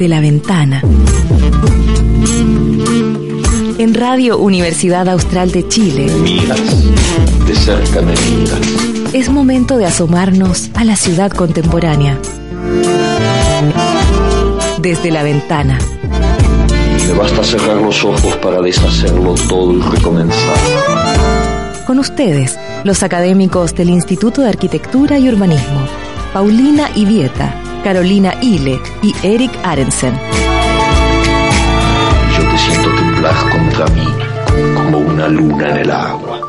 desde la ventana. En Radio Universidad Austral de Chile. Miras, de cerca me miras. Es momento de asomarnos a la ciudad contemporánea. Desde la ventana. Me basta cerrar los ojos para deshacerlo todo y recomenzar. Con ustedes, los académicos del Instituto de Arquitectura y Urbanismo, Paulina Ivieta, Carolina Ile y Eric Arensen. Yo te siento temblar contra mí como una luna en el agua.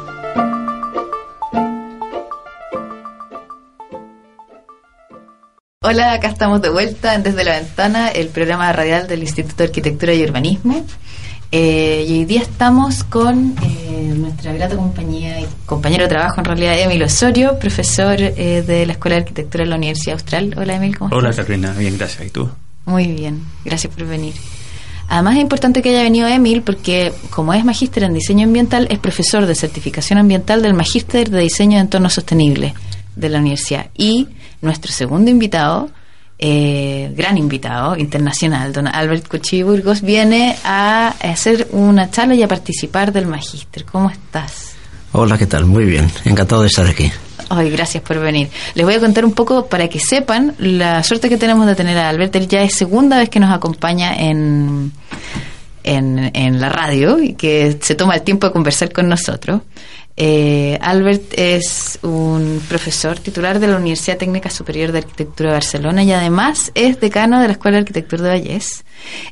Hola, acá estamos de vuelta en Desde la Ventana, el programa radial del Instituto de Arquitectura y Urbanismo. Eh, y hoy día estamos con eh, nuestra grata compañía y compañero de trabajo, en realidad, Emil Osorio, profesor eh, de la Escuela de Arquitectura de la Universidad Austral. Hola, Emil, ¿cómo Hola, estás? Carolina, bien, gracias. ¿Y tú? Muy bien, gracias por venir. Además es importante que haya venido Emil porque como es magíster en diseño ambiental, es profesor de certificación ambiental del magíster de diseño de entorno sostenible de la universidad. Y nuestro segundo invitado, eh, gran invitado internacional, don Albert Cuchillo Burgos, viene a hacer una charla y a participar del magíster. ¿Cómo estás? Hola, ¿qué tal? Muy bien, encantado de estar aquí. Ay, gracias por venir. Les voy a contar un poco para que sepan la suerte que tenemos de tener a Albert. Él ya es segunda vez que nos acompaña en, en, en la radio y que se toma el tiempo de conversar con nosotros. Eh, Albert es un profesor titular de la Universidad Técnica Superior de Arquitectura de Barcelona y además es decano de la Escuela de Arquitectura de Vallés.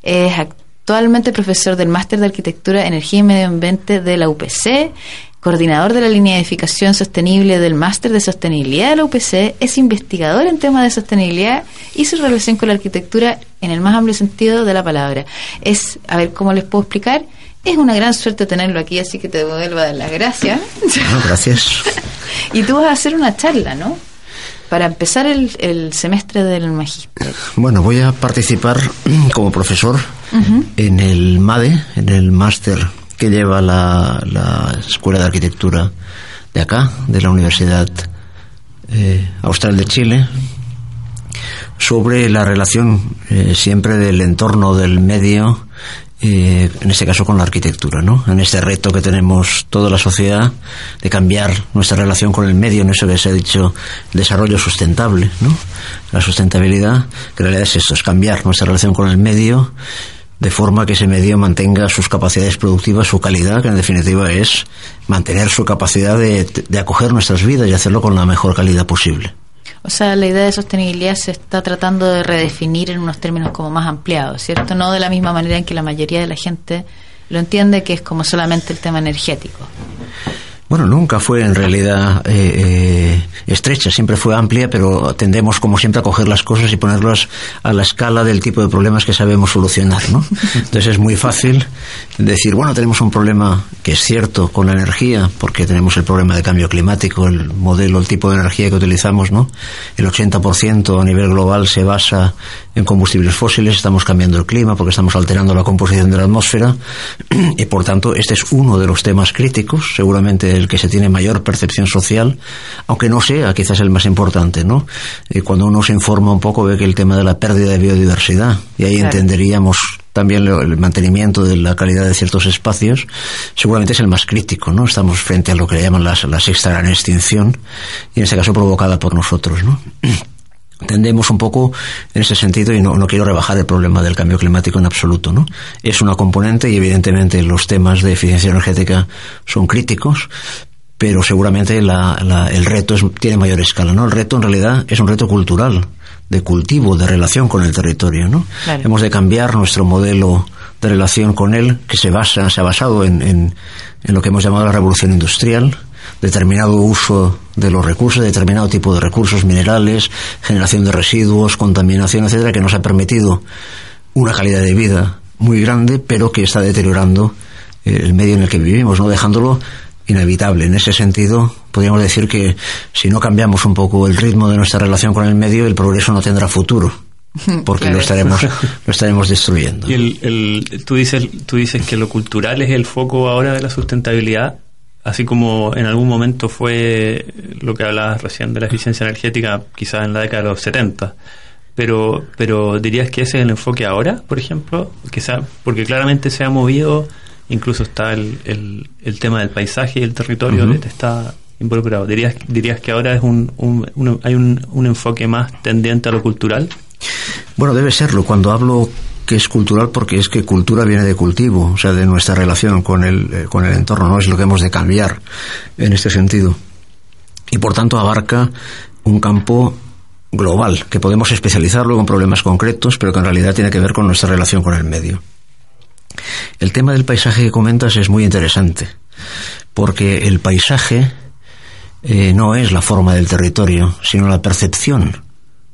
Es actualmente profesor del Máster de Arquitectura, Energía y Medio Ambiente de la UPC coordinador de la línea de edificación sostenible del Máster de Sostenibilidad de la UPC, es investigador en temas de sostenibilidad y su relación con la arquitectura en el más amplio sentido de la palabra. Es, a ver, ¿cómo les puedo explicar? Es una gran suerte tenerlo aquí, así que te vuelvo a dar las gracias. Bueno, gracias. y tú vas a hacer una charla, ¿no? Para empezar el, el semestre del magíster. Bueno, voy a participar como profesor en el MADE, en el máster que lleva la, la Escuela de Arquitectura de acá, de la Universidad eh, Austral de Chile, sobre la relación eh, siempre del entorno del medio, eh, en este caso con la arquitectura, ¿no? En este reto que tenemos toda la sociedad de cambiar nuestra relación con el medio, en eso que se ha dicho, desarrollo sustentable, ¿no? La sustentabilidad, que en realidad es esto, es cambiar nuestra relación con el medio de forma que ese medio mantenga sus capacidades productivas, su calidad, que en definitiva es mantener su capacidad de acoger nuestras vidas y hacerlo con la mejor calidad posible. O sea, la idea de sostenibilidad se está tratando de redefinir en unos términos como más ampliados, ¿cierto? No de la misma manera en que la mayoría de la gente lo entiende, que es como solamente el tema energético. Bueno, nunca fue en realidad eh, eh, estrecha, siempre fue amplia, pero tendemos como siempre a coger las cosas y ponerlas a la escala del tipo de problemas que sabemos solucionar, ¿no? Entonces es muy fácil decir, bueno, tenemos un problema que es cierto con la energía, porque tenemos el problema de cambio climático, el modelo, el tipo de energía que utilizamos, ¿no? El 80% a nivel global se basa en combustibles fósiles, estamos cambiando el clima porque estamos alterando la composición de la atmósfera y por tanto este es uno de los temas críticos, seguramente el que se tiene mayor percepción social, aunque no sea quizás el más importante, ¿no? Y cuando uno se informa un poco ve que el tema de la pérdida de biodiversidad y ahí Claro. entenderíamos también el mantenimiento de la calidad de ciertos espacios, seguramente es el más crítico, ¿no? Estamos frente a lo que le llaman las- la sexta gran extinción y en este caso provocada por nosotros, ¿no? tendemos un poco en ese sentido y no, no quiero rebajar el problema del cambio climático en absoluto, ¿no? Es una componente y evidentemente los temas de eficiencia energética son críticos, pero seguramente la- la- el reto es- tiene mayor escala, ¿no? El reto en realidad es un reto cultural, de cultivo, de relación con el territorio, ¿no? Hemos de cambiar nuestro modelo de relación con él, que se basa, se ha basado en, en- en lo que hemos llamado la revolución industrial, determinado uso de los recursos, determinado tipo de recursos minerales, generación de residuos, contaminación, etcétera, que nos ha permitido una calidad de vida muy grande, pero que está deteriorando eh, el medio en el que vivimos, no dejándolo inevitable. En ese sentido, podríamos decir que si no cambiamos un poco el ritmo de nuestra relación con el medio, el progreso no tendrá futuro, porque Claro. lo estaremos lo estaremos destruyendo. Y el, el- tú, dices, tú dices que lo cultural es el foco ahora de la sustentabilidad, así como en algún momento fue lo que hablabas recién de la eficiencia energética, quizás en la década de los 70. pero, pero dirías que ese es el enfoque ahora, por ejemplo, que porque claramente se ha movido, incluso está el, el, tema del paisaje y el territorio que está involucrado. ¿Dirías, dirías que ahora es un, hay un, un enfoque más tendiente a lo cultural? Bueno, debe serlo. Cuando hablo que es cultural porque es que cultura viene de cultivo, o sea, de nuestra relación con el, eh, con el entorno, no es lo que hemos de cambiar en este sentido. Y por tanto abarca un campo global, que podemos especializarlo con problemas concretos, pero que en realidad tiene que ver con nuestra relación con el medio. El tema del paisaje que comentas es muy interesante, porque el paisaje eh, no es la forma del territorio, sino la percepción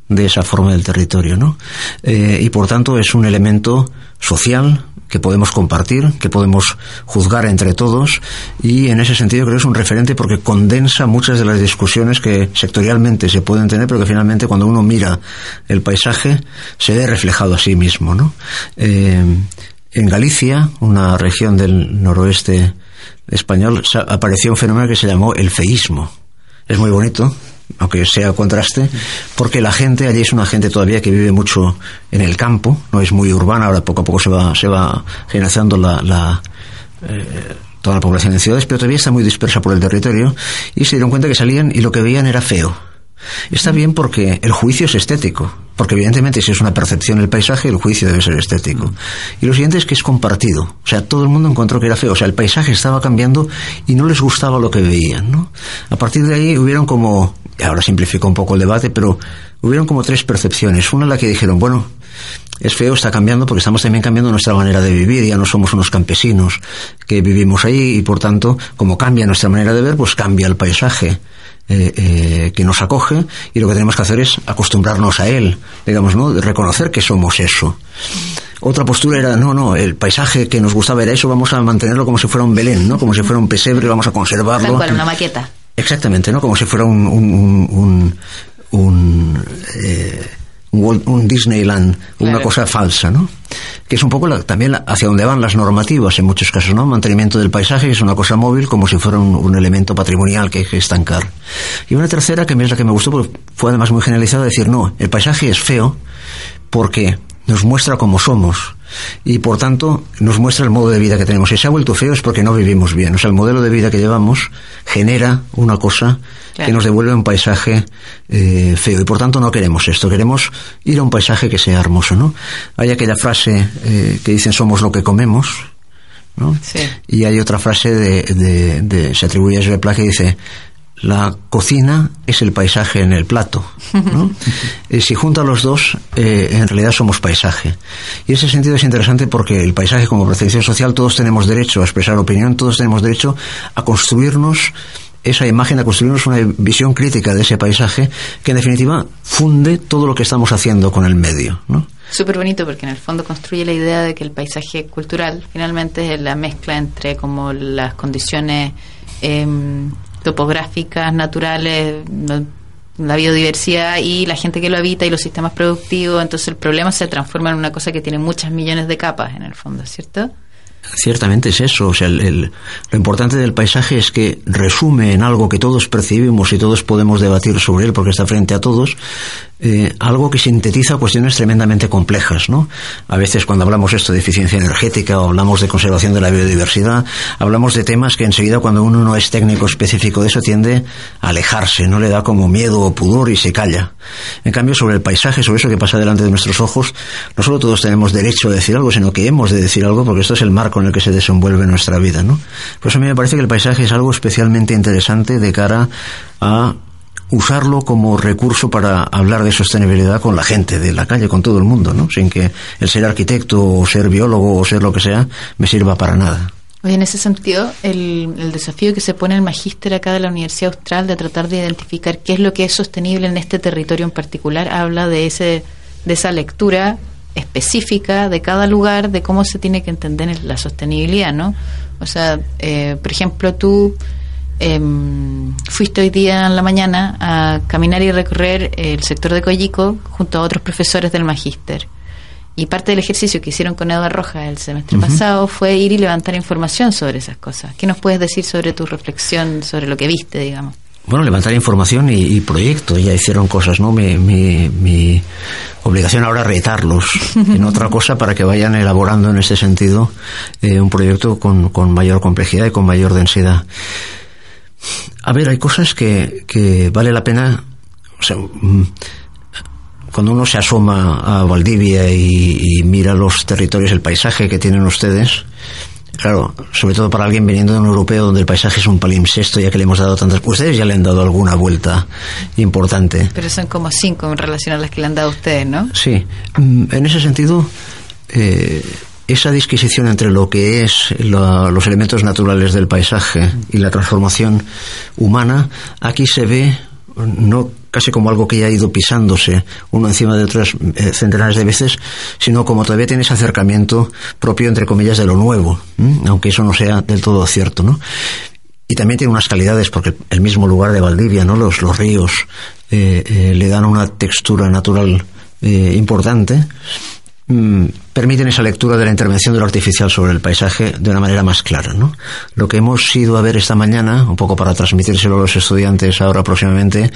de esa forma del territorio, ¿no? Eh, y por tanto es un elemento social que podemos compartir, que podemos juzgar entre todos y en ese sentido creo que es un referente porque condensa muchas de las discusiones que sectorialmente se pueden tener, pero que finalmente cuando uno mira el paisaje se ve reflejado a sí mismo, ¿no? Eh, en Galicia, una región del noroeste español, apareció un fenómeno que se llamó el feísmo. Es muy bonito, aunque sea contraste, porque la gente allí es una gente todavía que vive mucho en el campo, no es muy urbana, ahora poco a poco se va, se va generalizando la, eh, toda la población en ciudades, pero todavía está muy dispersa por el territorio y se dieron cuenta que salían y lo que veían era feo. Está bien porque el juicio es estético, porque evidentemente si es una percepción del paisaje, el juicio debe ser estético. Y lo siguiente es que es compartido, o sea, todo el mundo encontró que era feo, o sea, el paisaje estaba cambiando y no les gustaba lo que veían, ¿no? A partir de ahí hubieron como ahora simplifico un poco el debate, pero hubieron como tres percepciones. Una la que dijeron, bueno, es feo, está cambiando porque estamos también cambiando nuestra manera de vivir, ya no somos unos campesinos que vivimos ahí y por tanto, como cambia nuestra manera de ver, pues cambia el paisaje. Eh, eh, que nos acoge y lo que tenemos que hacer es acostumbrarnos a él, digamos, ¿no? Reconocer que somos eso. Otra postura era, no, no, el paisaje que nos gustaba era eso, vamos a mantenerlo como si fuera un Belén, ¿no? Como si fuera un pesebre, vamos a conservarlo. Tal una maqueta. Exactamente, ¿no? Como si fuera un, un, un, un, eh, un Disneyland, una cosa falsa, ¿no? Que es un poco también hacia donde van las normativas en muchos casos, ¿no? Mantenimiento del paisaje es una cosa móvil como si fuera un, elemento patrimonial que hay que estancar. Y una tercera, que es la que me gustó, porque fue además muy generalizada, decir, no, el paisaje es feo porque nos muestra cómo somos y por tanto nos muestra el modo de vida que tenemos. Si se ha vuelto feo es porque no vivimos bien. O sea, el modelo de vida que llevamos genera una cosa que nos devuelve un paisaje eh, feo y por tanto no queremos esto. Queremos ir a un paisaje que sea hermoso, ¿no? Hay aquella frase eh, que dicen somos lo que comemos. ¿no? Y hay otra frase de, de, de se atribuye a Joseph que dice la cocina es el paisaje en el plato. ¿no? y si junta los dos, eh, en realidad somos paisaje. Y ese sentido es interesante porque el paisaje como percepción social, todos tenemos derecho a expresar opinión, todos tenemos derecho a construirnos esa imagen, a construirnos una visión crítica de ese paisaje que en definitiva funde todo lo que estamos haciendo con el medio. ¿no? Súper bonito porque en el fondo construye la idea de que el paisaje cultural finalmente es la mezcla entre como las condiciones eh, topográficas, naturales, la biodiversidad y la gente que lo habita y los sistemas productivos. Entonces el problema se transforma en una cosa que tiene muchas millones de capas en el fondo, ¿cierto? Ciertamente es eso. O sea, lo importante del paisaje es que resume en algo que todos percibimos y todos podemos debatir sobre él porque está frente a todos, eh, algo que sintetiza cuestiones tremendamente complejas, ¿no? A veces cuando hablamos esto de eficiencia energética o hablamos de conservación de la biodiversidad, hablamos de temas que enseguida cuando uno no es técnico específico de eso tiende a alejarse, no le da como miedo o pudor y se calla. En cambio, sobre el paisaje, sobre eso que pasa delante de nuestros ojos, no solo todos tenemos derecho a decir algo, sino que hemos de decir algo porque esto es el marco en el que se desenvuelve nuestra vida, ¿no? Por eso a mí me parece que el paisaje es algo especialmente interesante de cara a usarlo como recurso para hablar de sostenibilidad con la gente de la calle, con todo el mundo, ¿no? Sin que el ser arquitecto o ser biólogo o ser lo que sea me sirva para nada. Oye, en ese sentido, el, el desafío que se pone el magíster acá de la Universidad Austral de tratar de identificar qué es lo que es sostenible en este territorio en particular, habla de ese de esa lectura específica de cada lugar, de cómo se tiene que entender la sostenibilidad, ¿no? O sea, eh, por ejemplo, tú eh, fuiste hoy día en la mañana a caminar y recorrer el sector de Coyico junto a otros profesores del magíster. Y parte del ejercicio que hicieron con Eduardo Roja el semestre pasado fue ir y levantar información sobre esas cosas. ¿Qué nos puedes decir sobre tu reflexión, sobre lo que viste, digamos? bueno, levantar información y, proyectos. Ya hicieron cosas, ¿no? Mi, mi, obligación ahora es retarlos en otra cosa para que vayan elaborando en ese sentido eh, un proyecto con, con, mayor complejidad y con mayor densidad. A ver, hay cosas que, que vale la pena. O sea, mm, cuando uno se asoma a Valdivia y, y mira los territorios, el paisaje que tienen ustedes, Claro, sobre todo para alguien viniendo de un europeo donde el paisaje es un palimpsesto, ya que le hemos dado tantas. Ustedes ya le han dado alguna vuelta importante. Pero son como cinco en relación a las que le han dado ustedes, ¿no? Sí. Mm, en ese sentido, eh, esa disquisición entre lo que es los elementos naturales del paisaje y la transformación humana, aquí se ve no casi como algo que ya ha ido pisándose uno encima de otras eh, centenares de veces, sino como todavía tiene ese acercamiento propio, entre comillas, de lo nuevo, aunque eso no sea del todo cierto, ¿no? Y también tiene unas calidades, porque el mismo lugar de Valdivia, ¿no? Los, los ríos eh, eh, le dan una textura natural importante Mm, permiten esa lectura de la intervención de lo artificial sobre el paisaje de una manera más clara. ¿no? Lo que hemos ido a ver esta mañana, un poco para transmitírselo a los estudiantes ahora próximamente,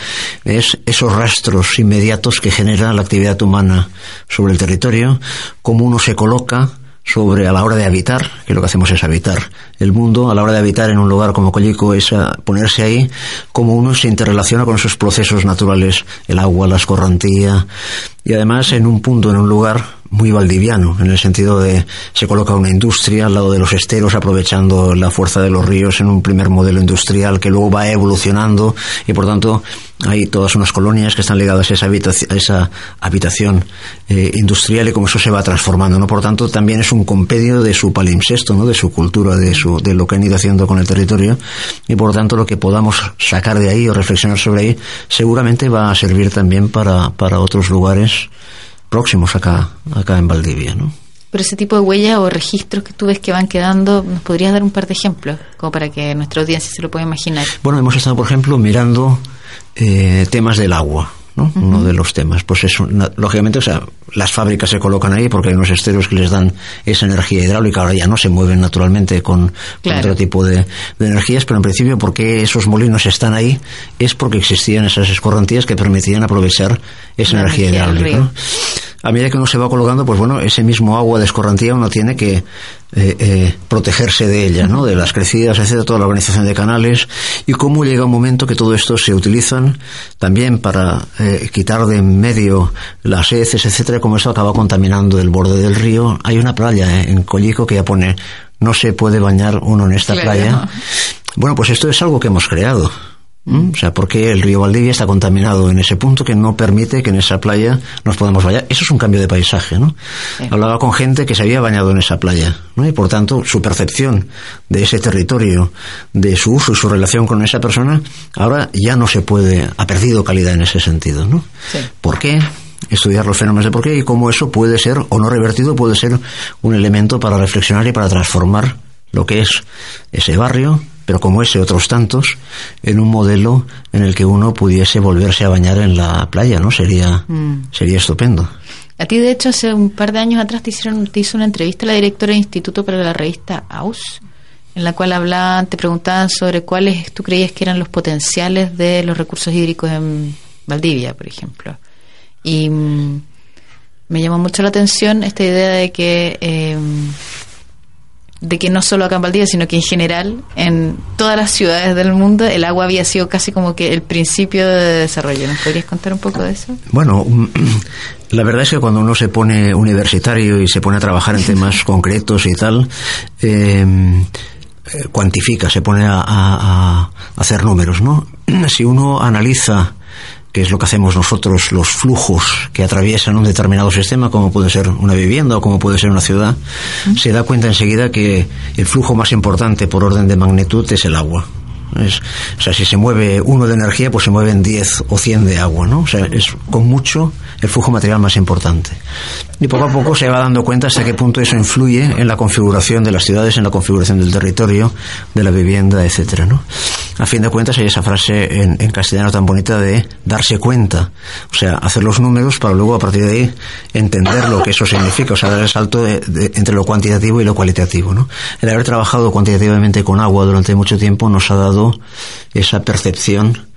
es esos rastros inmediatos que genera la actividad humana sobre el territorio, cómo uno se coloca sobre a la hora de habitar, que lo que hacemos es habitar el mundo, a la hora de habitar en un lugar como Collico es ponerse ahí, cómo uno se interrelaciona con esos procesos naturales, el agua, la escorrentía, y además en un punto, en un lugar muy valdiviano, en el sentido de se coloca una industria al lado de los esteros, aprovechando la fuerza de los ríos en un primer modelo industrial que luego va evolucionando y por tanto hay todas unas colonias que están ligadas a esa habitación, a esa habitación eh, industrial y como eso se va transformando, ¿no? Por tanto, también es un compendio de su palimpsesto, ¿no? De su cultura, de su, de lo que han ido haciendo con el territorio y por tanto lo que podamos sacar de ahí o reflexionar sobre ahí seguramente va a servir también para, para otros lugares próximos acá, acá en Valdivia, ¿no? Pero ese tipo de huellas o registros que tú ves que van quedando, ¿nos podrías dar un par de ejemplos? Como para que nuestra audiencia se lo pueda imaginar. Bueno, hemos estado, por ejemplo, mirando eh, temas del agua. ¿No? Uno de los temas. Pues eso, lógicamente, o sea, las fábricas se colocan ahí porque hay unos esteros que les dan esa energía hidráulica. Ahora ya no se mueven naturalmente con, otro tipo de, energías, pero en principio, porque esos molinos están ahí? Es porque existían esas escorrentías que permitían aprovechar esa energía, hidráulica a medida que uno se va colocando, pues bueno, ese mismo agua de escorrentía uno tiene que eh, eh, protegerse de ella, ¿no? De las crecidas, etcétera, toda la organización de canales y cómo llega un momento que todo esto se utilizan también para eh, quitar de en medio las heces, etcétera, como eso acaba contaminando el borde del río. Hay una playa en Collico que ya pone no se puede bañar uno en esta playa. Bueno, pues esto es algo que hemos creado. ¿Mm? O sea, porque el río Valdivia está contaminado en ese punto que no permite que en esa playa nos podamos bañar. Eso es un cambio de paisaje, ¿no? Hablaba con gente que se había bañado en esa playa, ¿no? Y por tanto, su percepción de ese territorio, de su uso y su relación con esa persona, ahora ya no se puede, ha perdido calidad en ese sentido, ¿no? ¿Por qué? estudiar los fenómenos de por qué y cómo eso puede ser o no revertido puede ser un elemento para reflexionar y para transformar lo que es ese barrio, pero como ese otros tantos, en un modelo en el que uno pudiese volverse a bañar en la playa, ¿no? Sería, mm. sería estupendo. A ti, de hecho, hace un par de años atrás te, hicieron, te hizo una entrevista la directora del Instituto para la revista AUS, en la cual hablaban, te preguntaban sobre cuáles tú creías que eran los potenciales de los recursos hídricos en Valdivia, por ejemplo. Y mm, me llamó mucho la atención esta idea de que eh, de que no solo acá en Valdivia, sino que en general en todas las ciudades del mundo el agua había sido casi como que el principio de desarrollo. ¿Nos podrías contar un poco de eso? Bueno, la verdad es que cuando uno se pone universitario y se pone a trabajar en temas concretos y tal, em, eh, cuantifica, se pone a, a hacer números, ¿no? Si uno analiza que es lo que hacemos nosotros, los flujos que atraviesan un determinado sistema, como puede ser una vivienda o como puede ser una ciudad, se da cuenta enseguida que el flujo más importante por orden de magnitud es el agua. Es, o sea, si se mueve uno de energía, pues se mueven 10 o 100 de agua, ¿no? O sea, es con mucho el flujo material más importante. Y poco a poco se va dando cuenta hasta qué punto eso influye en la configuración de las ciudades, en la configuración del territorio, de la vivienda, etcétera, ¿no? A fin de cuentas hay esa frase en, castellano tan bonita de darse cuenta, o sea, hacer los números para luego a partir de ahí entender lo que eso significa, o sea, dar el salto entre lo cuantitativo y lo cualitativo, ¿no? El haber trabajado cuantitativamente con agua durante mucho tiempo nos ha dado esa percepción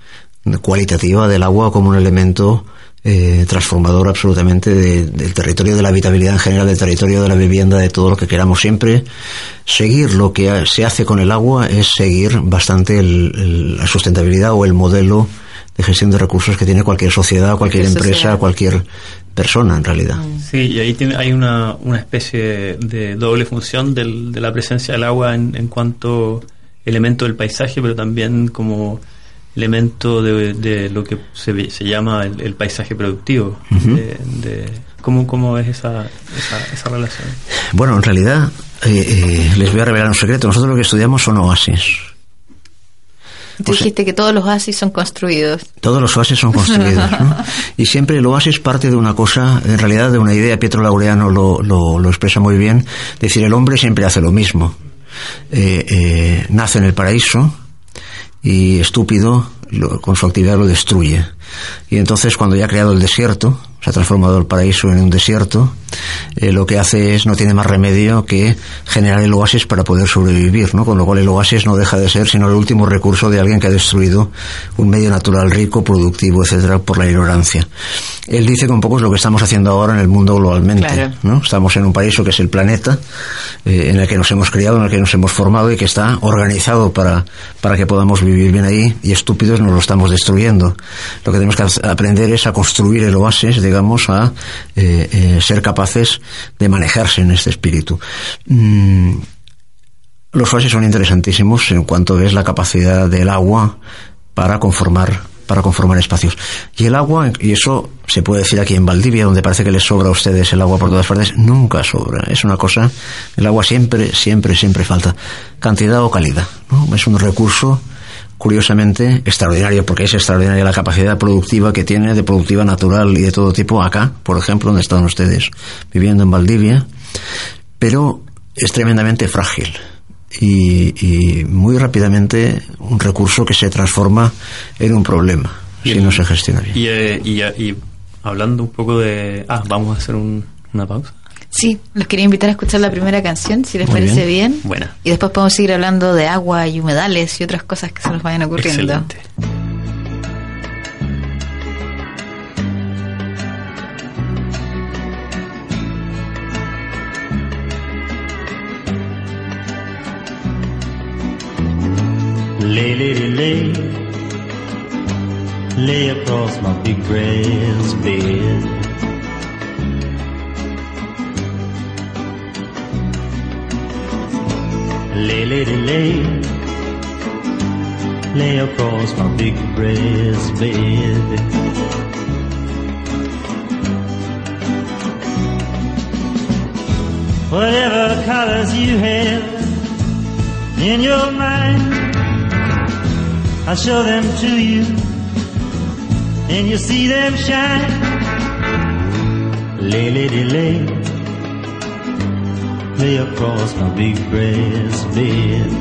cualitativa del agua como un elemento eh, transformador absolutamente del territorio de la habitabilidad en general, del territorio de la vivienda, de todo lo que queramos. Siempre seguir lo que se hace con el agua es seguir bastante la sustentabilidad o el modelo de gestión de recursos que tiene cualquier sociedad, cualquier empresa, cualquier persona en realidad. Mm. Sí, y ahí tiene, hay una, una especie de doble función del, de la presencia del agua en, en cuanto elemento del paisaje, pero también como elemento de, lo que se, se llama el, paisaje productivo. de, ¿cómo, ¿Cómo es esa, esa, relación? Bueno, en realidad, eh, eh, les voy a revelar un secreto. Nosotros lo que estudiamos son oasis. Tú dijiste que todos los oasis son construidos. Todos los oasis son construidos. Y siempre el oasis parte de una cosa, en realidad de una idea, Pietro Laureano lo, lo, lo expresa muy bien, decir, el hombre siempre hace lo mismo. Eh, nace en el paraíso, y estúpido con su actividad lo destruye. Y entonces cuando ya ha creado el desierto, se ha transformado el paraíso en un desierto, eh, lo que hace es, no tiene más remedio que generar el oasis para poder sobrevivir, ¿no? Con lo cual el oasis no deja de ser sino el último recurso de alguien que ha destruido un medio natural rico, productivo, etcétera, por la ignorancia. Él dice que un poco es lo que estamos haciendo ahora en el mundo globalmente, ¿no? Estamos en un paraíso que es el planeta, eh, en el que nos hemos criado, en el que nos hemos formado y que está organizado para, para que podamos vivir bien ahí y estúpidos nos lo estamos destruyendo. Lo que tenemos que aprender es a construir el oasis, digamos, a eh, ser capaces de manejarse en este espíritu. Mm, los oasis son interesantísimos en cuanto es la capacidad del agua para conformar para conformar espacios. Y el agua, y eso se puede decir aquí en Valdivia, donde parece que les sobra a ustedes el agua por todas partes, nunca sobra. Es una cosa, el agua siempre, siempre, siempre falta. Cantidad o calidad. ¿no? Es un recurso curiosamente extraordinario, porque es extraordinaria la capacidad productiva que tiene, de productiva natural y de todo tipo, acá, por ejemplo, donde están ustedes viviendo en Valdivia, pero es tremendamente frágil y, muy rápidamente un recurso que se transforma en un problema si no se gestiona bien. Eh, y, hablando un poco de... Ah, vamos a hacer una pausa. Sí, los quería invitar a escuchar la primera canción, si les parece bien. Buena. Y después podemos seguir hablando de agua y humedales y otras cosas que se nos vayan ocurriendo. Excelente. Lay, lady, lay, lay across my big brass lady, lay, lay across my big breast bed. Whatever colors you have in your mind, I'll show them to you, and you'll see them shine. Lay, lady, lay lay across my big breast bed.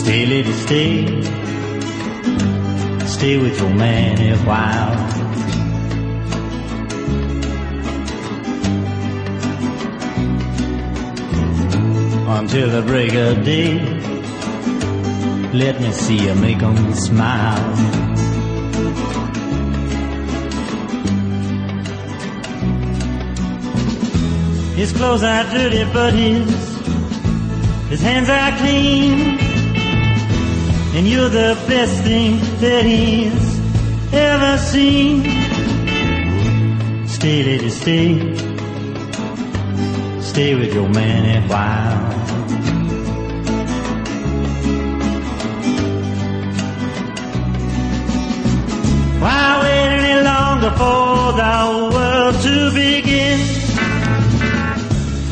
Stay, lady, stay. Stay with your man a while. Until the break of day, let me see you make 'em smile. His clothes are dirty, but his his hands are clean. And you're the best thing that he's ever seen. Stay, lady, stay. Stay with your man a while. Why wait any longer for the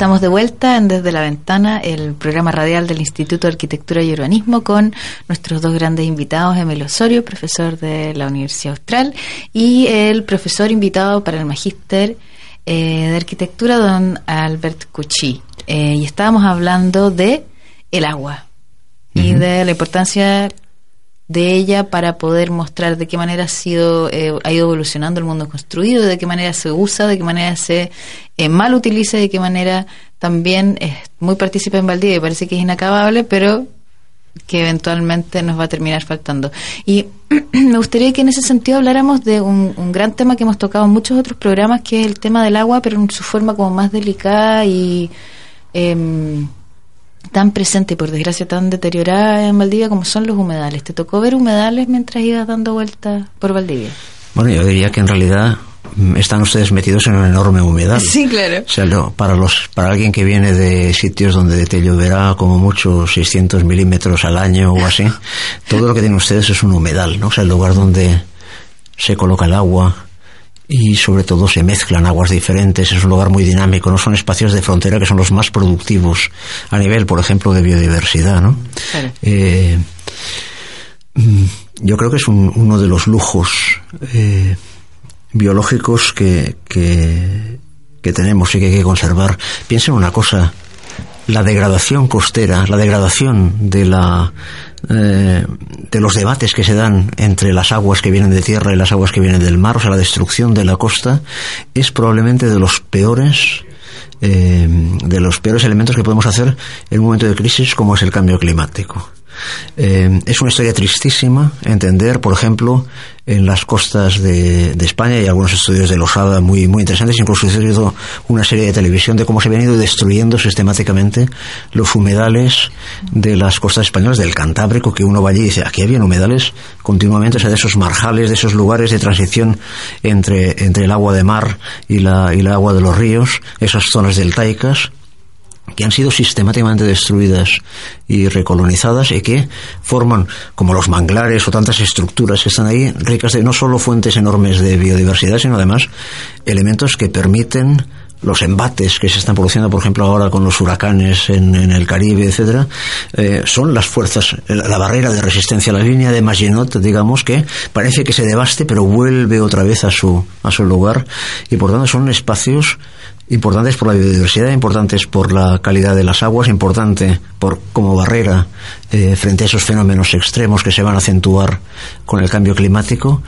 Estamos de vuelta en Desde la Ventana, el programa radial del Instituto de Arquitectura y Urbanismo, con nuestros dos grandes invitados, Emilio Osorio, profesor de la Universidad Austral, y el profesor invitado para el Magíster eh, de Arquitectura, don Albert Cuchi. Eh, y estábamos hablando de el agua y de la importancia de ella para poder mostrar de qué manera ha sido eh, ha ido evolucionando el mundo construido, de qué manera se usa, de qué manera se eh, mal utiliza, de qué manera también es muy partícipe en Valdivia y parece que es inacabable, pero que eventualmente nos va a terminar faltando. Y me gustaría que en ese sentido habláramos de un, gran tema que hemos tocado en muchos otros programas, que es el tema del agua, pero en su forma como más delicada y... Eh, tan presente y por desgracia tan deteriorada en Valdivia como son los humedales. ¿Te tocó ver humedales mientras ibas dando vueltas por Valdivia? Bueno, yo diría que en realidad están ustedes metidos en un enorme humedal. Sí, claro. O sea, no, para, los, para alguien que viene de sitios donde te lloverá como mucho 600 milímetros al año o así, todo lo que tienen ustedes es un humedal, ¿no? O sea, el lugar donde se coloca el agua, y sobre todo se mezclan aguas diferentes, es un lugar muy dinámico, no son espacios de frontera que son los más productivos a nivel, por ejemplo, de biodiversidad. ¿no? Eh, mm, yo creo que es uno de los lujos eh, biológicos que, que, que tenemos y que hay que conservar. Piensen una cosa, la degradación costera, la degradación de la eh, de los debates que se dan entre las aguas que vienen de tierra y las aguas que vienen del mar, o sea, la destrucción de la costa, es probablemente de los peores eh, de los peores elementos que podemos hacer en un momento de crisis como es el cambio climático. Eh, es una historia tristísima entender, por ejemplo, en las costas de, España y algunos estudios de Losada muy, muy interesantes, incluso he visto una serie de televisión de cómo se han ido destruyendo sistemáticamente los humedales de las costas españolas, del Cantábrico, que uno va allí y dice, aquí había humedales continuamente, o sea, de esos marjales, de esos lugares de transición entre, entre el agua de mar y la, y el agua de los ríos, esas zonas deltaicas, que han sido sistemáticamente destruidas y recolonizadas y que forman, como los manglares o tantas estructuras que están ahí, ricas de no solo fuentes enormes de biodiversidad, sino además elementos que permiten los embates que se están produciendo, por ejemplo, ahora con los huracanes en, el Caribe, etcétera, eh, son las fuerzas, la, barrera de resistencia, la línea de Maginot, digamos, que parece que se devaste, pero vuelve otra vez a su, a su lugar, y por tanto son espacios importantes por la biodiversidad, importantes por la calidad de las aguas, importante por como barrera eh, frente a esos fenómenos extremos que se van a acentuar con el cambio climático.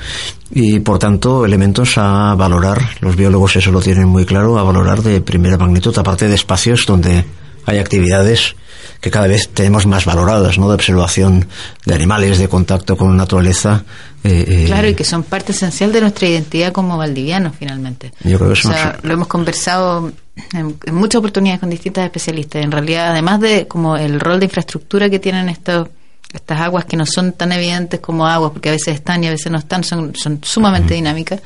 Y por tanto elementos a valorar, los biólogos eso lo tienen muy claro, a valorar de primera magnitud, aparte de espacios donde hay actividades que cada vez tenemos más valoradas, ¿no? De observación de animales, de contacto con la naturaleza. Eh, eh, claro, y que son parte esencial de nuestra identidad como valdivianos, finalmente. Yo creo que eso lo hemos conversado en, muchas oportunidades con distintas especialistas. En realidad, además de como el rol de infraestructura que tienen estos estas aguas que no son tan evidentes como aguas, porque a veces están y a veces no están, son, son sumamente dinámicas,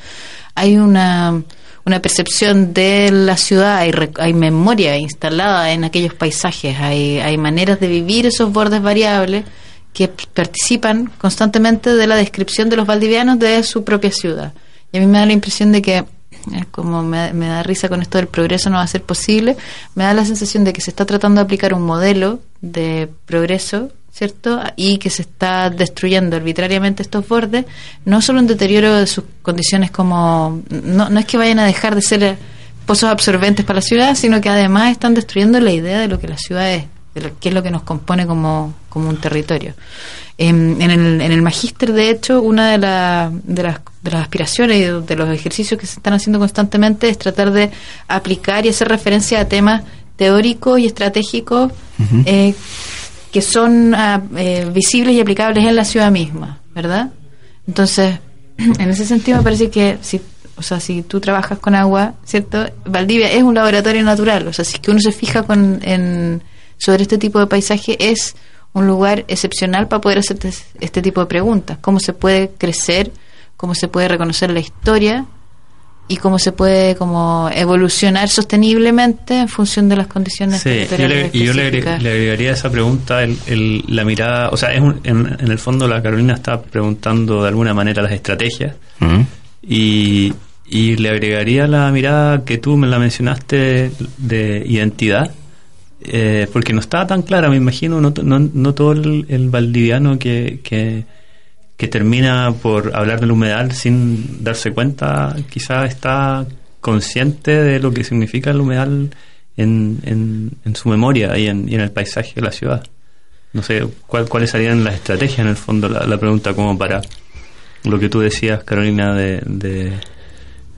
hay una una percepción de la ciudad, hay, hay memoria instalada en aquellos paisajes, hay, hay maneras de vivir esos bordes variables que participan constantemente de la descripción de los valdivianos de su propia ciudad. Y a mí me da la impresión de que, eh, como me, me, da risa con esto del progreso no va a ser posible, me da la sensación de que se está tratando de aplicar un modelo de progreso ¿cierto? Y que se está destruyendo arbitrariamente estos bordes, no solo un deterioro de sus condiciones como, no, no es que vayan a dejar de ser pozos absorbentes para la ciudad, sino que además están destruyendo la idea de lo que la ciudad es, de qué es lo que nos compone como, como un territorio. En, en el, en el magíster, de hecho, una de, la, de, las, de las aspiraciones y de los ejercicios que se están haciendo constantemente es tratar de aplicar y hacer referencia a temas teóricos y estratégicos que son ah, eh, visibles y aplicables en la ciudad misma, ¿verdad? Entonces, en ese sentido me parece que si, o sea, si tú trabajas con agua, ¿cierto? Valdivia es un laboratorio natural, o sea, si que uno se fija con, en, sobre este tipo de paisaje es un lugar excepcional para poder hacer este, tipo de preguntas, cómo se puede crecer, cómo se puede reconocer la historia y cómo se puede como evolucionar sosteniblemente en función de las condiciones Sí, yo le, y yo le, le agregaría a esa pregunta el, el- la mirada, o sea, es un- en, en el fondo la Carolina está preguntando de alguna manera las estrategias. ¿Mm? y, y le agregaría la mirada que tú me la mencionaste de identidad, eh, porque no estaba tan clara, me imagino, no, to- no, no todo el, valdiviano que, que, termina por hablar del humedal sin darse cuenta, quizás está consciente de lo que significa el humedal en, en, su memoria y en, el paisaje de la ciudad. No sé cuál, cuáles serían las estrategias, en el fondo, la, pregunta como para lo que tú decías, Carolina, de, de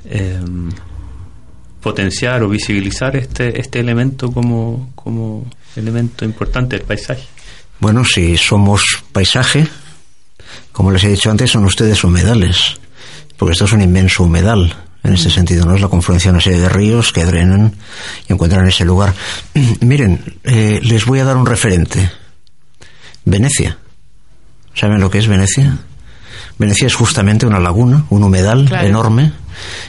em, potenciar o visibilizar este, este elemento como, como elemento importante del paisaje. Bueno, si somos paisaje, como les he dicho antes, son ustedes humedales, porque esto es un inmenso humedal. En este sentido, ¿no? Es la confluencia de una serie de ríos que drenan y encuentran ese lugar. Miren, eh, les voy a dar un referente. Venecia. ¿Saben lo que es Venecia? Venecia es justamente una laguna, un humedal Claro. enorme,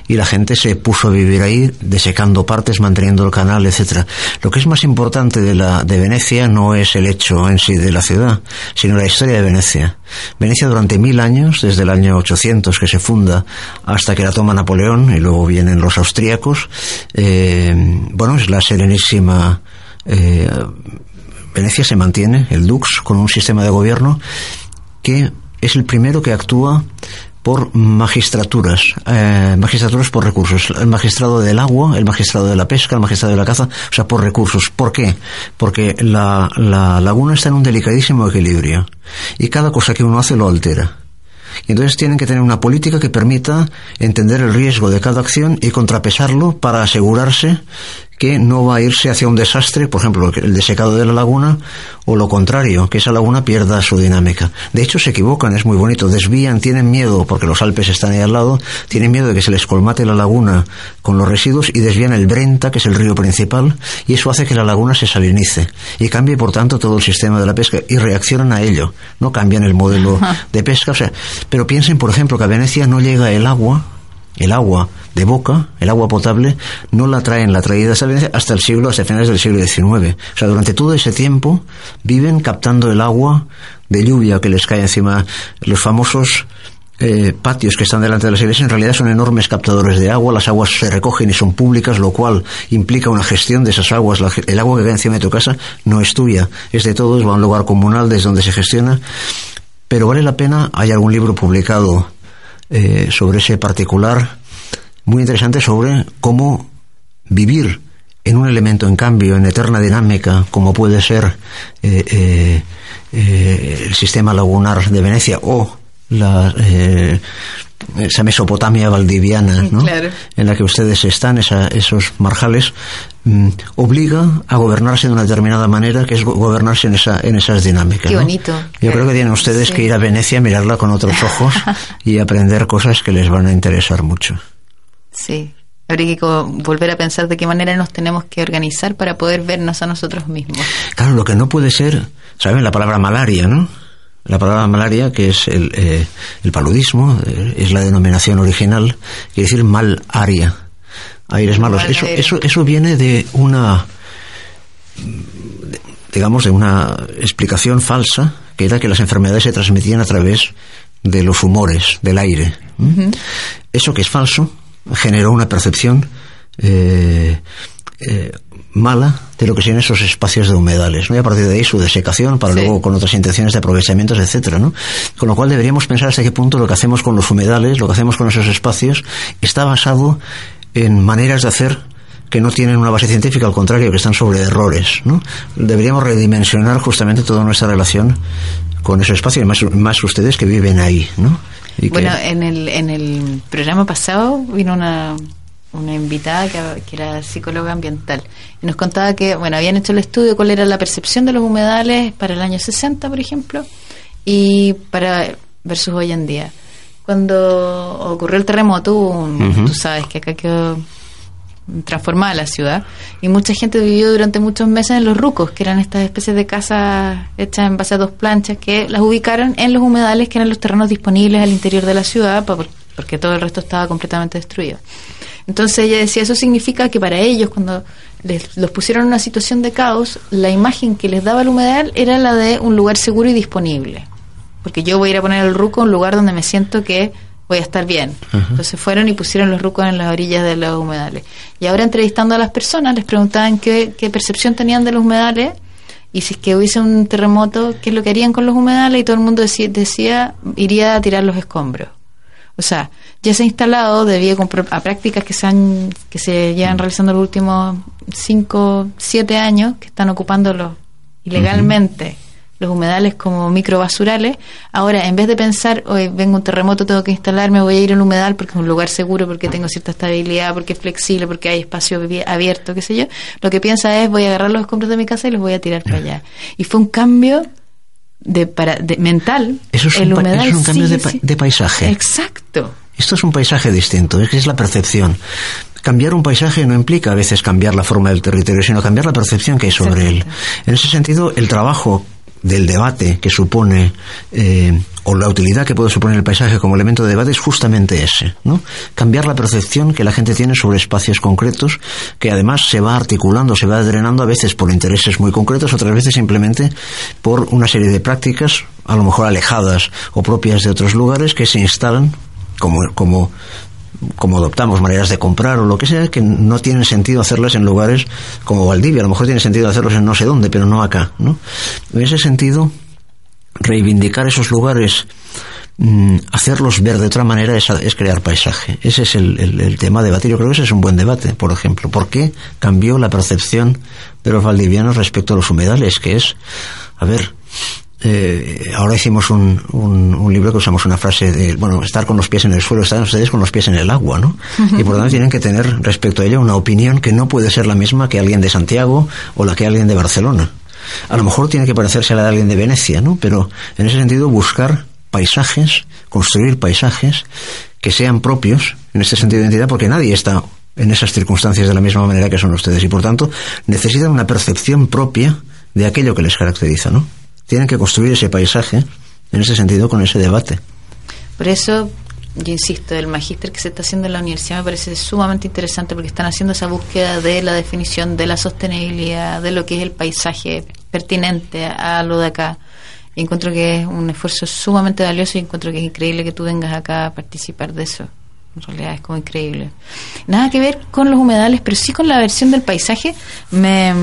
y la gente se puso a vivir ahí, desecando partes, manteniendo el canal, etcétera. Lo que es más importante de la de Venecia no es el hecho en sí de la ciudad, sino la historia de Venecia. Venecia durante mil años, desde el año 800 que se funda hasta que la toma Napoleón y luego vienen los austríacos, eh, bueno, es la serenísima eh, Venecia se mantiene, el Dux, con un sistema de gobierno que es el primero que actúa por magistraturas, eh, magistraturas por recursos. El magistrado del agua, el magistrado de la pesca, el magistrado de la caza, o sea, por recursos. ¿Por qué? Porque la, la laguna está en un delicadísimo equilibrio y cada cosa que uno hace lo altera. Y entonces tienen que tener una política que permita entender el riesgo de cada acción y contrapesarlo para asegurarse que no va a irse hacia un desastre, por ejemplo, el desecado de la laguna, o lo contrario, que esa laguna pierda su dinámica. De hecho, se equivocan, es muy bonito, desvían, tienen miedo, porque los Alpes están ahí al lado, tienen miedo de que se les colmate la laguna con los residuos y desvían el Brenta, que es el río principal, y eso hace que la laguna se salinice y cambie, por tanto, todo el sistema de la pesca y reaccionan a ello, no cambian el modelo de pesca, o sea, pero piensen, por ejemplo, que a Venecia no llega el agua el agua de boca, el agua potable, no la traen, la traída Venecia hasta el siglo, hasta finales del siglo XIX. O sea, durante todo ese tiempo viven captando el agua de lluvia que les cae encima. Los famosos eh, patios que están delante de las iglesias en realidad son enormes captadores de agua, las aguas se recogen y son públicas, lo cual implica una gestión de esas aguas. La el agua que cae encima de tu casa no es tuya, es de todos, va a un lugar comunal desde donde se gestiona. Pero vale la pena, hay algún libro publicado eh, sobre ese particular muy interesante sobre cómo vivir en un elemento en cambio, en eterna dinámica, como puede ser eh, eh, eh, el sistema lagunar de Venecia o la, eh, esa Mesopotamia valdiviana, ¿no? Claro. en la que ustedes están, esa- esos marjales, mm, obliga a gobernarse de una determinada manera, que es go- gobernarse en, esa, en esas dinámicas. Qué ¿no? bonito. Yo creo que tienen ustedes Sí. que ir a Venecia, mirarla con otros ojos y aprender cosas que les van a interesar mucho. Sí. Habría que volver a pensar de qué manera nos tenemos que organizar para poder vernos a nosotros mismos. Claro, lo que no puede ser, ¿saben? La palabra malaria, ¿no? La palabra malaria, que es el, eh, el paludismo, eh, es la denominación original, quiere decir mal aria, aires malos. Mal Eso, eso, eso viene de una, digamos, de una explicación falsa, que era que las enfermedades se transmitían a través de los humores, del aire. Eso que es falso generó una percepción eh, eh, mala de lo que serían esos espacios de humedales, ¿no? Y a partir de ahí su desecación para Sí. luego con otras intenciones de aprovechamientos, etcétera, ¿no? Con lo cual deberíamos pensar hasta qué punto lo que hacemos con los humedales, lo que hacemos con esos espacios, está basado en maneras de hacer que no tienen una base científica, al contrario, que están sobre errores, ¿no? Deberíamos redimensionar justamente toda nuestra relación con ese espacio, y más, más ustedes que viven ahí, ¿no? Bueno, en el, en el programa pasado vino una una invitada que, que, era psicóloga ambiental. Y nos contaba que, bueno, habían hecho el estudio cuál era la percepción de los humedales para el año 60, por ejemplo, y para versus hoy en día. Cuando ocurrió el terremoto, un, tú sabes que acá quedó transformada la ciudad y mucha gente vivió durante muchos meses en los rucos, que eran estas especies de casas hechas en base a dos planchas que las ubicaron en los humedales que eran los terrenos disponibles al interior de la ciudad porque todo el resto estaba completamente destruido. Entonces ella decía, eso significa que para ellos cuando les, los pusieron en una situación de caos, la imagen que les daba el humedal era la de un lugar seguro y disponible. Porque yo voy a ir a poner el ruco en un lugar donde me siento que voy a estar bien. Entonces fueron y pusieron los rucos en las orillas de los humedales. Y ahora entrevistando a las personas les preguntaban qué, qué percepción tenían de los humedales y si es que hubiese un terremoto, qué es lo que harían con los humedales y todo el mundo decía, decía iría a tirar los escombros. O sea, ya se ha instalado debido a prácticas que se, han, que se llevan realizando los últimos 5, 7 años, que están ocupándolo ilegalmente los humedales como microbasurales. Ahora, en vez de pensar, hoy vengo un terremoto, tengo que instalarme, voy a ir al humedal porque es un lugar seguro, porque tengo cierta estabilidad, porque es flexible, porque hay espacio abierto, qué sé yo, lo que piensa es voy a agarrar los escombros de mi casa y los voy a tirar para allá. Y fue un cambio de, para, de mental. Eso es, un, cambio de, paisaje. Exacto. Esto es un paisaje distinto, es que es la percepción. Cambiar un paisaje no implica a veces cambiar la forma del territorio, sino cambiar la percepción que hay sobre él. En ese sentido, el trabajo del debate que supone eh, o la utilidad que puede suponer el paisaje como elemento de debate es justamente ese, ¿no? Cambiar la percepción que la gente tiene sobre espacios concretos, que además se va articulando, se va drenando a veces por intereses muy concretos, otras veces simplemente por una serie de prácticas, a lo mejor alejadas o propias de otros lugares, que se instalan como, como como adoptamos maneras de comprar o lo que sea, que no tienen sentido hacerlas en lugares como Valdivia. A lo mejor tiene sentido hacerlos en no sé dónde, pero no acá. ¿no? En ese sentido, reivindicar esos lugares, mm, hacerlos ver de otra manera es, crear paisaje. Ese es el, el, tema a debatir. Yo creo que ese es un buen debate, por ejemplo. ¿Por qué cambió la percepción de los valdivianos respecto a los humedales? Que es, a ver, eh, ahora hicimos un, un, libro que usamos una frase de, bueno, estar con los pies en el suelo, están ustedes con los pies en el agua, ¿no? Y por lo tanto tienen que tener respecto a ello una opinión que no puede ser la misma que alguien de Santiago o la que alguien de Barcelona. A lo mejor tiene que parecerse a la de alguien de Venecia, ¿no? Pero en ese sentido buscar paisajes, construir paisajes que sean propios en este sentido de identidad, porque nadie está en esas circunstancias de la misma manera que son ustedes y por tanto necesitan una percepción propia de aquello que les caracteriza, ¿no? Tienen que construir ese paisaje en ese sentido con ese debate. Por eso, yo insisto, el magíster que se está haciendo en la universidad me parece sumamente interesante porque están haciendo esa búsqueda de la definición de la sostenibilidad, de lo que es el paisaje pertinente a lo de acá. Y encuentro que es un esfuerzo sumamente valioso y encuentro que es increíble que tú vengas acá a participar de eso. En realidad es como increíble. Nada que ver con los humedales, pero sí con la versión del paisaje. Me,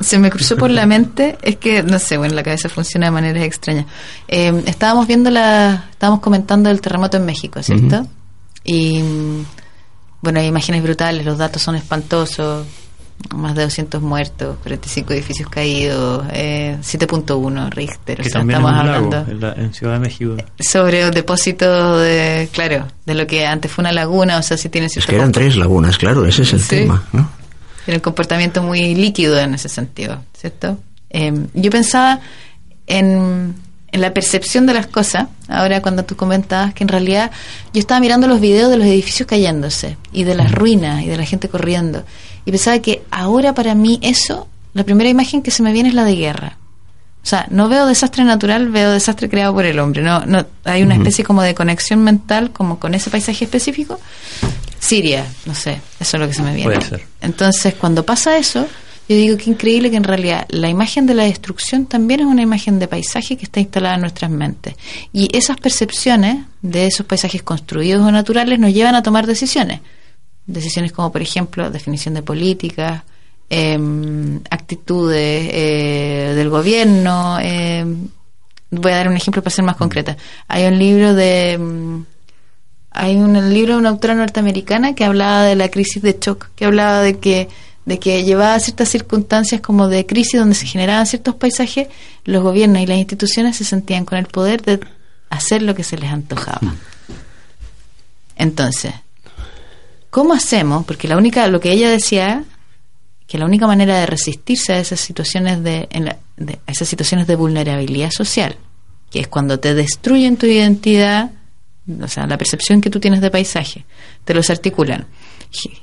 se me cruzó por la mente, es que, no sé, bueno, la cabeza funciona de maneras extrañas. Eh, estábamos viendo la, estábamos comentando el terremoto en México, ¿cierto? Y, bueno, hay imágenes brutales, los datos son espantosos más de 200 muertos, 45 edificios caídos, eh, 7.1 Richter. Que estamos hablando en, Ciudad de México. Sobre un depósito de, claro, de lo que antes fue una laguna, o sea, si tiene Es que eran tres lagunas, claro, ese es el tema, ¿no? Tiene un comportamiento muy líquido en ese sentido, ¿cierto? Eh, yo pensaba en, en la percepción de las cosas, ahora cuando tú comentabas que en realidad yo estaba mirando los videos de los edificios cayéndose y de las ruinas y de la gente corriendo y pensaba que ahora para mí eso, la primera imagen que se me viene es la de guerra. O sea, no veo desastre natural, veo desastre creado por el hombre. No, no hay una especie como de conexión mental como con ese paisaje específico. Siria, no sé, eso es lo que se me viene. Puede ser. Entonces, cuando pasa eso, yo digo que increíble que en realidad la imagen de la destrucción también es una imagen de paisaje que está instalada en nuestras mentes. Y esas percepciones de esos paisajes construidos o naturales nos llevan a tomar decisiones. Decisiones como, por ejemplo, definición de políticas, em, actitudes eh, del gobierno. Em, voy a dar un ejemplo para ser más concreta. Hay un libro de. Em, hay un libro de una autora norteamericana que hablaba de la crisis de shock, que hablaba de que de que llevaba ciertas circunstancias como de crisis donde se generaban ciertos paisajes, los gobiernos y las instituciones se sentían con el poder de hacer lo que se les antojaba. Mm. Entonces, ¿cómo hacemos? Porque la única, lo que ella decía, que la única manera de resistirse a esas situaciones de, en la- de- a esas situaciones de vulnerabilidad social, que es cuando te destruyen tu identidad, o sea, la percepción que tú tienes de paisaje, te los articulan.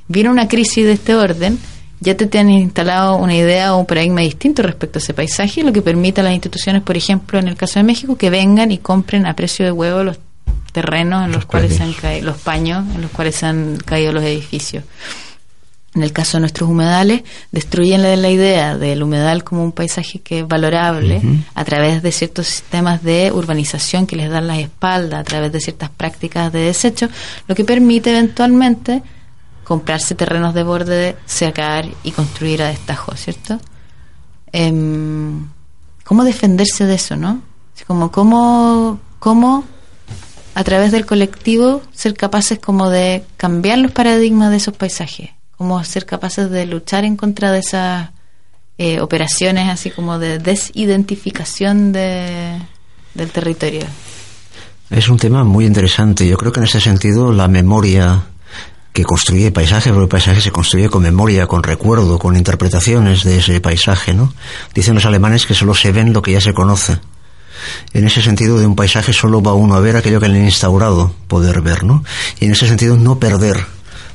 Viene una crisis de este orden, ya te, te han instalado una idea o un paradigma distinto respecto a ese paisaje, lo que permite a las instituciones, por ejemplo, en el caso de México, que vengan y compren a precio de huevo los terrenos en los, Los cuales se han caído, los paños en los cuales se han caído los edificios. En el caso de nuestros humedales, destruyen la, idea del humedal como un paisaje que es valorable a través de ciertos sistemas de urbanización que les dan la espalda, a través de ciertas prácticas de desecho, lo que permite eventualmente comprarse terrenos de borde, sacar y construir a destajo, ¿cierto? Em, ¿Cómo defenderse de eso, no? Como, ¿cómo, ¿Cómo a través del colectivo ser capaces como de cambiar los paradigmas de esos paisajes? ¿Cómo ser capaces de luchar en contra de esas eh, operaciones así como de desidentificación de, del territorio? Es un tema muy interesante. Yo creo que en ese sentido la memoria que construye paisaje, porque el paisaje se construye con memoria, con recuerdo, con interpretaciones de ese paisaje, ¿no? Dicen los alemanes que solo se ven lo que ya se conoce. En ese sentido, de un paisaje solo va uno a ver aquello que le han instaurado poder ver, ¿no? Y en ese sentido, no perder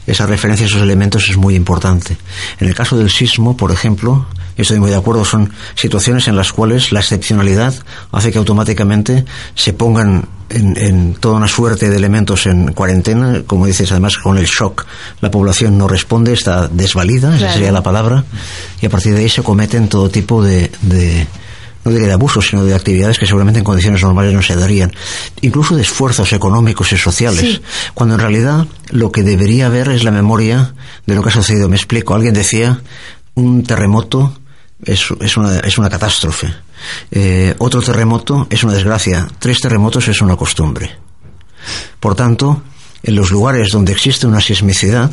esa referencia a esos elementos es muy importante. En el caso del sismo, por ejemplo, estoy muy de acuerdo, son situaciones en las cuales la excepcionalidad hace que automáticamente se pongan en, en toda una suerte de elementos en cuarentena, como dices, además con el shock, la población no responde, está desvalida, esa sería la palabra, y a partir de ahí se cometen todo tipo de, de no diría de abusos, sino de actividades que seguramente en condiciones normales no se darían, incluso de esfuerzos económicos y sociales, Sí. cuando en realidad lo que debería haber es la memoria de lo que ha sucedido. Me explico, alguien decía, un terremoto es, es, una, es una catástrofe, Eh, otro terremoto es una desgracia, tres terremotos es una costumbre. Por tanto, en los lugares donde existe una sismicidad,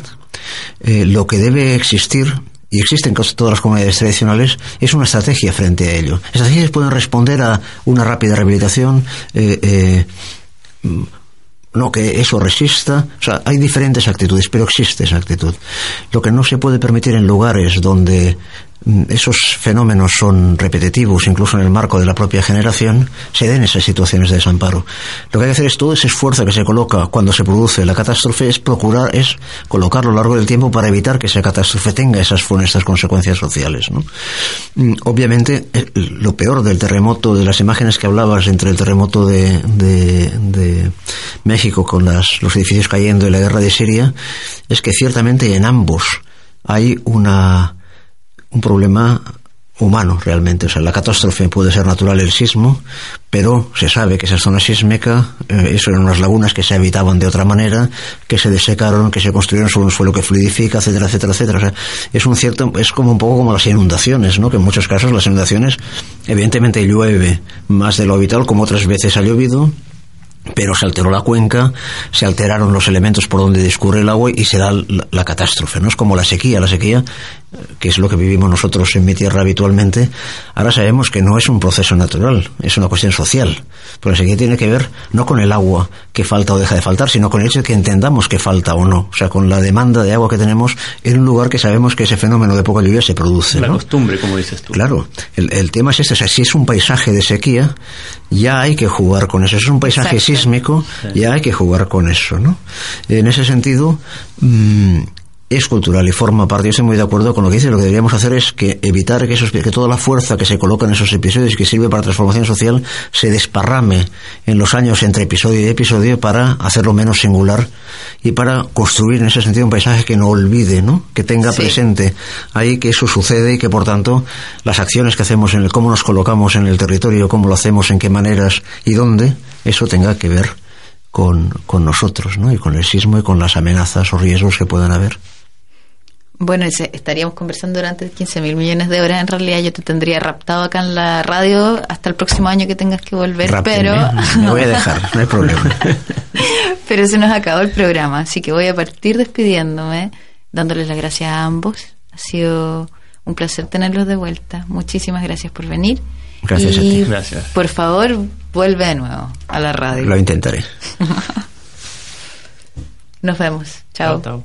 eh, lo que debe existir, y existe en casi todas las comunidades tradicionales, es una estrategia frente a ello. Estrategias pueden responder a una rápida rehabilitación, eh, eh, mm, no que eso resista, o sea, hay diferentes actitudes, pero existe esa actitud. Lo que no se puede permitir en lugares donde esos fenómenos son repetitivos, incluso en el marco de la propia generación, se den esas situaciones de desamparo. Lo que hay que hacer es todo ese esfuerzo que se coloca cuando se produce la catástrofe, es procurar, es colocarlo a lo largo del tiempo para evitar que esa catástrofe tenga esas funestas consecuencias sociales. ¿no? Mm, Obviamente, eh, lo peor del terremoto, de las imágenes que hablabas entre el terremoto de, de- de México con las, los edificios cayendo y la guerra de Siria, es que ciertamente en ambos hay una un problema humano realmente. O sea, la catástrofe puede ser natural el sismo, pero se sabe que esa zona sísmica, eh, eso eran unas lagunas que se habitaban de otra manera, que se desecaron, que se construyeron sobre un suelo que fluidifica, etcétera, etcétera, etcétera. O sea, es un cierto, es como un poco como las inundaciones, ¿no? Que en muchos casos las inundaciones, evidentemente llueve más de lo habitual, como otras veces ha llovido, pero se alteró la cuenca, se alteraron los elementos por donde discurre el agua y se da la, la catástrofe. No es como la sequía, la sequía, que es lo que vivimos nosotros en mi tierra habitualmente, ahora sabemos que no es un proceso natural, es una cuestión social. Pero la sequía tiene que ver no con el agua que falta o deja de faltar, sino con el hecho de que entendamos que falta o no. O sea, con la demanda de agua que tenemos en un lugar que sabemos que ese fenómeno de poca lluvia se produce. La ¿no? costumbre, como dices tú. Claro, el, el tema es este, o sea, si es un paisaje de sequía, ya hay que jugar con eso. Si es un paisaje Exacto. sísmico, ya hay que jugar con eso, ¿no? En ese sentido, mm, es cultural y forma parte. Yo estoy muy de acuerdo con lo que dice. Lo que deberíamos hacer es que evitar que, esos, que toda la fuerza que se coloca en esos episodios y que sirve para transformación social se desparrame en los años entre episodio y episodio para hacerlo menos singular y para construir en ese sentido un paisaje que no olvide, ¿no? Que tenga Sí. presente ahí que eso sucede y que por tanto las acciones que hacemos en el cómo nos colocamos en el territorio, cómo lo hacemos, en qué maneras y dónde, eso tenga que ver con, con nosotros, ¿no? Y con el sismo y con las amenazas o riesgos que puedan haber. Bueno, ese- estaríamos conversando durante 15 mil millones de horas. En realidad, yo te tendría raptado acá en la radio hasta el próximo año que tengas que volver. Ráptenme, pero me voy a dejar, no hay problema. pero se nos acabó el programa, así que voy a partir despidiéndome, dándoles las gracias a ambos. Ha sido un placer tenerlos de vuelta. Muchísimas gracias por venir. Gracias a ti. Gracias. Por favor, vuelve de nuevo a la radio. Lo intentaré. Nos vemos. Chao. Chao,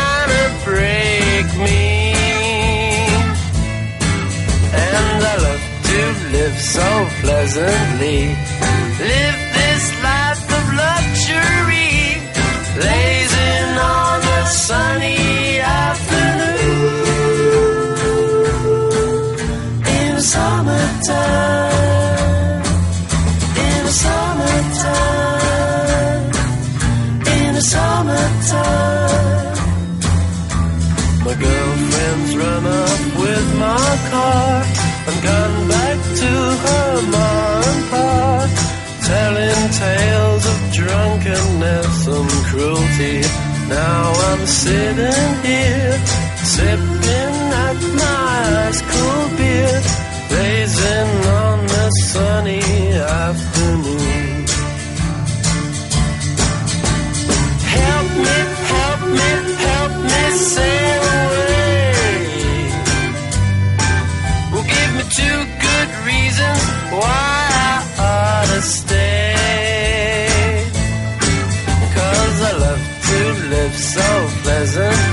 so pleasantly. Live this life of luxury. Blazing on a sunny afternoon in summertime, in summertime, in summertime. My girlfriend's run up with my car tales of drunkenness and cruelty. Now I'm sitting here, sipping prison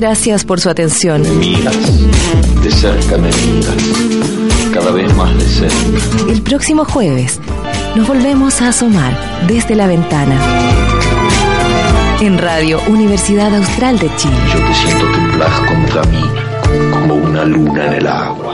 gracias por su atención. Miras, de cerca me miras, cada vez más de cerca. El próximo jueves nos volvemos a asomar desde la ventana. En Radio Universidad Austral de Chile. Yo te siento temblar contra mí, como una luna en el agua.